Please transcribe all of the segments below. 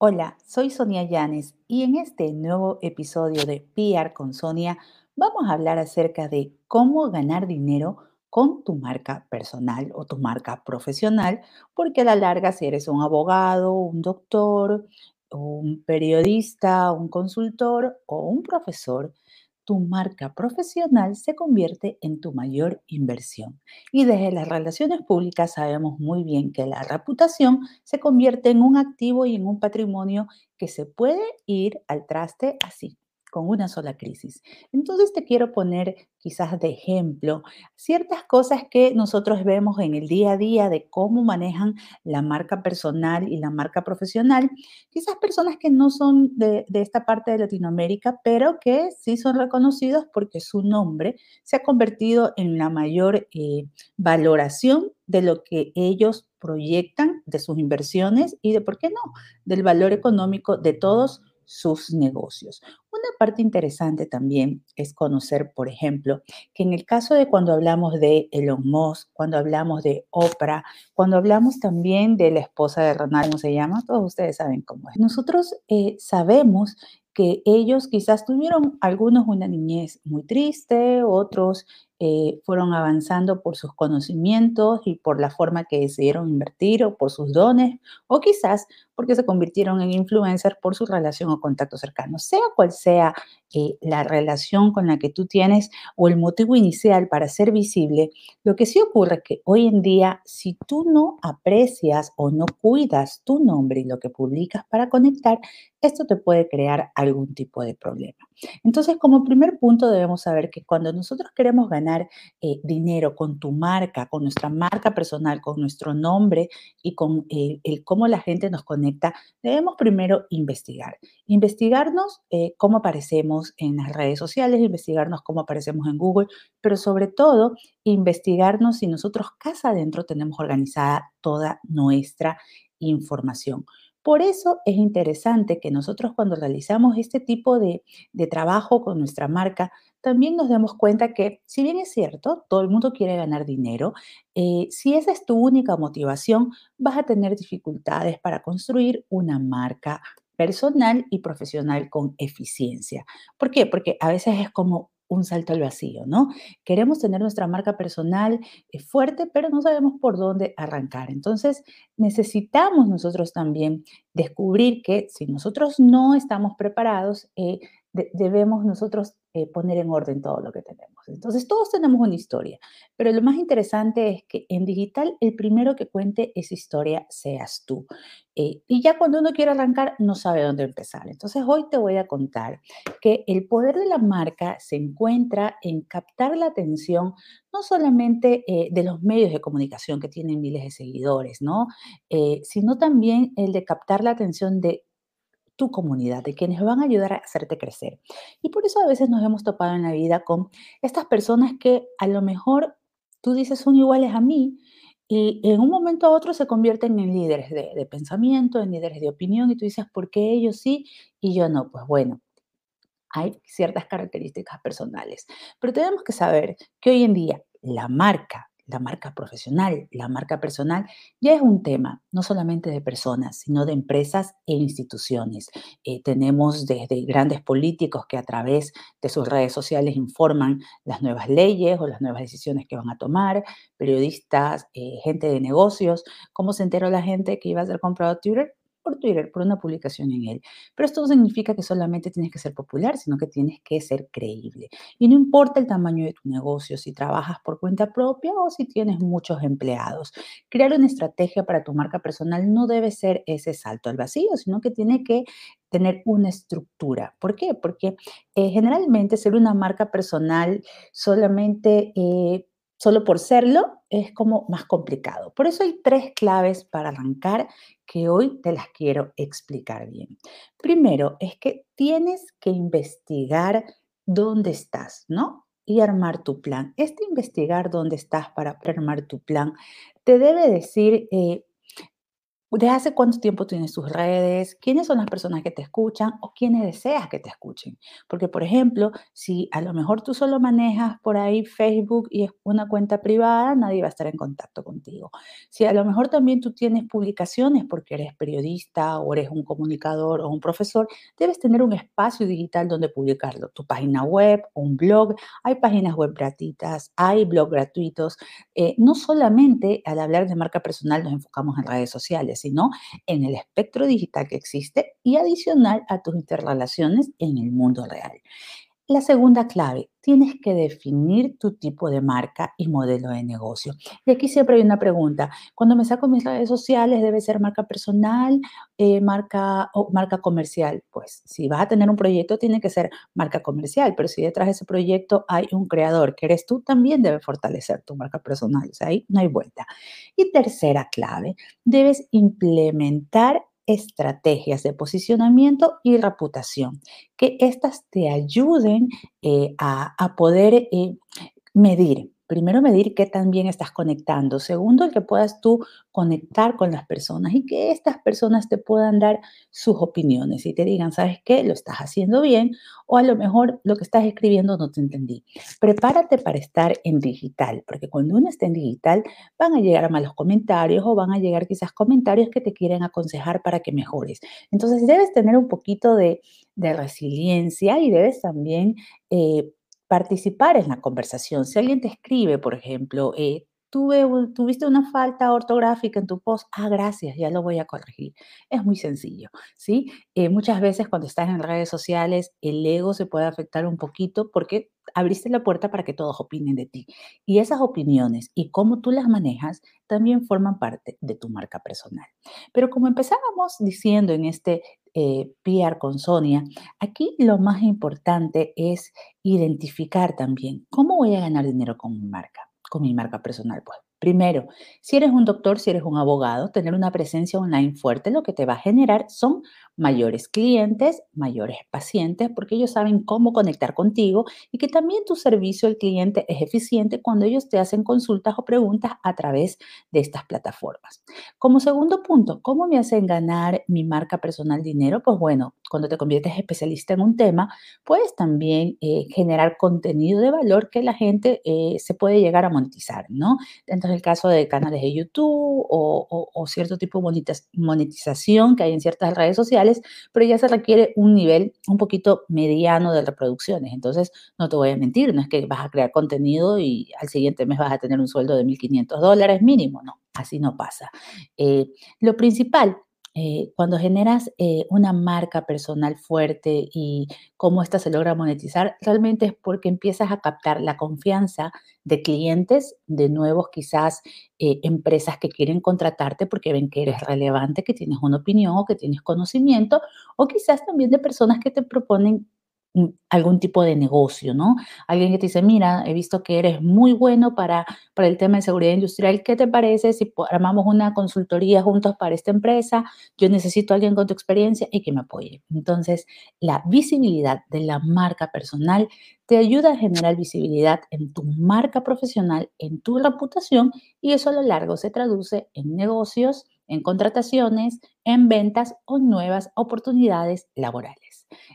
Hola, soy Sonia Llanes y en este nuevo episodio de PR con Sonia vamos a hablar acerca de cómo ganar dinero con tu marca personal o tu marca profesional, porque a la larga si eres un abogado, un doctor, un periodista, un consultor o un profesor, tu marca profesional se convierte en tu mayor inversión. Y desde las relaciones públicas sabemos muy bien que la reputación se convierte en un activo y en un patrimonio que se puede ir al traste así con una sola crisis. Entonces te quiero poner quizás de ejemplo ciertas cosas que nosotros vemos en el día a día de cómo manejan la marca personal y la marca profesional. Quizás personas que no son de, esta parte de Latinoamérica, pero que sí son reconocidos porque su nombre se ha convertido en la mayor eh, valoración de lo que ellos proyectan, de sus inversiones y de, ¿por qué no?, del valor económico de todos sus negocios. Una parte interesante también es conocer, por ejemplo, que en el caso de cuando hablamos de Elon Musk, cuando hablamos de Oprah, cuando hablamos también de la esposa de Ronald, ¿cómo se llama? Todos ustedes saben cómo es. Nosotros eh, sabemos que ellos quizás tuvieron algunos una niñez muy triste, otros eh, fueron avanzando por sus conocimientos y por la forma que decidieron invertir o por sus dones, o quizás porque se convirtieron en influencers por su relación o contacto cercano. Sea cual sea eh, la relación con la que tú tienes o el motivo inicial para ser visible, lo que sí ocurre es que hoy en día, si tú no aprecias o no cuidas tu nombre y lo que publicas para conectar, esto te puede crear algún tipo de problema. Entonces, como primer punto, debemos saber que cuando nosotros queremos ganar eh, dinero con tu marca, con nuestra marca personal, con nuestro nombre y con eh, el cómo la gente nos conecta, debemos primero investigar. Investigarnos eh, cómo aparecemos en las redes sociales, investigarnos cómo aparecemos en Google, pero sobre todo investigarnos si nosotros casa adentro tenemos organizada toda nuestra información. Por eso es interesante que nosotros cuando realizamos este tipo de, trabajo con nuestra marca, también nos demos cuenta que, si bien es cierto, todo el mundo quiere ganar dinero, eh, si esa es tu única motivación, vas a tener dificultades para construir una marca personal y profesional con eficiencia. ¿Por qué? Porque a veces es como un salto al vacío, ¿no? Queremos tener nuestra marca personal eh, fuerte, pero no sabemos por dónde arrancar. Entonces, necesitamos nosotros también descubrir que si nosotros no estamos preparados, eh, debemos nosotros eh, poner en orden todo lo que tenemos. Entonces, todos tenemos una historia, pero lo más interesante es que en digital el primero que cuente esa historia seas tú. Eh, y ya cuando uno quiere arrancar, no sabe dónde empezar. Entonces, hoy te voy a contar que el poder de la marca se encuentra en captar la atención no solamente eh, de los medios de comunicación que tienen miles de seguidores, ¿no? sino también el de captar la atención de tu comunidad, de quienes van a ayudar a hacerte crecer. Y por eso a veces nos hemos topado en la vida con estas personas que a lo mejor tú dices son iguales a mí y en un momento a otro se convierten en líderes de, de pensamiento, en líderes de opinión y tú dices, ¿por qué ellos sí y yo no? Pues bueno, hay ciertas características personales, pero tenemos que saber que hoy en día la marca la marca profesional, la marca personal, ya es un tema no solamente de personas, sino de empresas e instituciones. Eh, tenemos desde grandes políticos que a través de sus redes sociales informan las nuevas leyes o las nuevas decisiones que van a tomar, periodistas, eh, gente de negocios. ¿Cómo se enteró la gente que iba a ser comprado Twitter? Por Twitter, por una publicación en él. Pero esto no significa que solamente tienes que ser popular, sino que tienes que ser creíble. Y no importa el tamaño de tu negocio, si trabajas por cuenta propia o si tienes muchos empleados. Crear una estrategia para tu marca personal no debe ser ese salto al vacío, sino que tiene que tener una estructura. ¿Por qué? Porque eh, generalmente ser una marca personal solamente eh, solo por serlo es como más complicado. Por eso hay tres claves para arrancar que hoy te las quiero explicar bien. Primero es que tienes que investigar dónde estás, ¿no? Y armar tu plan. Este investigar dónde estás para armar tu plan te debe decir eh, ¿De hace cuánto tiempo tienes tus redes? ¿Quiénes son las personas que te escuchan o quiénes deseas que te escuchen? Porque, por ejemplo, si a lo mejor tú solo manejas por ahí Facebook y es una cuenta privada, nadie va a estar en contacto contigo. Si a lo mejor también tú tienes publicaciones porque eres periodista o eres un comunicador o un profesor, debes tener un espacio digital donde publicarlo. Tu página web, un blog, hay páginas web gratuitas, hay blogs gratuitos. Eh, no solamente al hablar de marca personal nos enfocamos en redes sociales sino en el espectro digital que existe y adicional a tus interrelaciones en el mundo real. La segunda clave, tienes que definir tu tipo de marca y modelo de negocio. Y aquí siempre hay una pregunta. Cuando me saco mis redes sociales, ¿debe ser marca personal, eh, marca o marca comercial? Pues si vas a tener un proyecto, tiene que ser marca comercial, pero si detrás de ese proyecto hay un creador que eres tú, también debe fortalecer tu marca personal. O sea, ahí no hay vuelta. Y tercera clave, debes implementar estrategias de posicionamiento y reputación, que éstas te ayuden eh, a, a, poder eh, medir Primero, medir qué tan bien estás conectando. Segundo, que puedas tú conectar con las personas y que estas personas te puedan dar sus opiniones y te digan, ¿sabes qué? Lo estás haciendo bien o a lo mejor lo que estás escribiendo no te entendí. Prepárate para estar en digital, porque cuando uno está en digital van a llegar malos comentarios o van a llegar quizás comentarios que te quieren aconsejar para que mejores. Entonces, debes tener un poquito de, resiliencia y debes también... Eh, participar en la conversación. Si alguien te escribe, por ejemplo, eh, Tuve, tuviste una falta ortográfica en tu post, ah, gracias, ya lo voy a corregir. Es muy sencillo, ¿sí? Eh, muchas veces cuando estás en redes sociales, el ego se puede afectar un poquito porque abriste la puerta para que todos opinen de ti. Y esas opiniones y cómo tú las manejas también forman parte de tu marca personal. Pero como empezábamos diciendo en este eh, PR con Sonia, aquí lo más importante es identificar también cómo voy a ganar dinero con mi marca con mi marca personal? Pues Primero, si eres un doctor, si eres un abogado, tener una presencia online fuerte lo que te va a generar son mayores clientes, mayores pacientes, porque ellos saben cómo conectar contigo y que también tu servicio al cliente es eficiente cuando ellos te hacen consultas o preguntas a través de estas plataformas. Como segundo punto, ¿cómo me hacen ganar mi marca personal dinero? Pues bueno, cuando te conviertes especialista en un tema, puedes también eh, generar contenido de valor que la gente eh, se puede llegar a monetizar, ¿no? Entonces, el caso de canales de YouTube o, cierto tipo de monetización que hay en ciertas redes sociales, pero ya se requiere un nivel un poquito mediano de reproducciones. Entonces, no te voy a mentir, no es que vas a crear contenido y al siguiente mes vas a tener un sueldo de 1.500 dólares mínimo, no, así no pasa. Eh, lo principal eh, cuando generas eh, una marca personal fuerte y cómo esta se logra monetizar, realmente es porque empiezas a captar la confianza de clientes, de nuevos quizás eh, empresas que quieren contratarte porque ven que eres relevante, que tienes una opinión o que tienes conocimiento, o quizás también de personas que te proponen algún tipo de negocio, ¿no? Alguien que te dice, mira, he visto que eres muy bueno para, para el tema de seguridad industrial, ¿qué te parece si armamos una consultoría juntos para esta empresa? Yo necesito a alguien con tu experiencia y que me apoye. Entonces, la visibilidad de la marca personal te ayuda a generar visibilidad en tu marca profesional, en tu reputación y eso a lo largo se traduce en negocios, en contrataciones, en ventas o nuevas oportunidades laborales.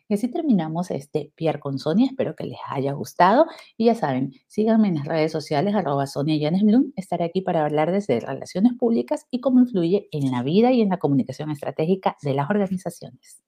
Y así terminamos este Pierre con Sonia. Espero que les haya gustado. Y ya saben, síganme en las redes sociales, arroba Sonia. Estaré aquí para hablar desde relaciones públicas y cómo influye en la vida y en la comunicación estratégica de las organizaciones.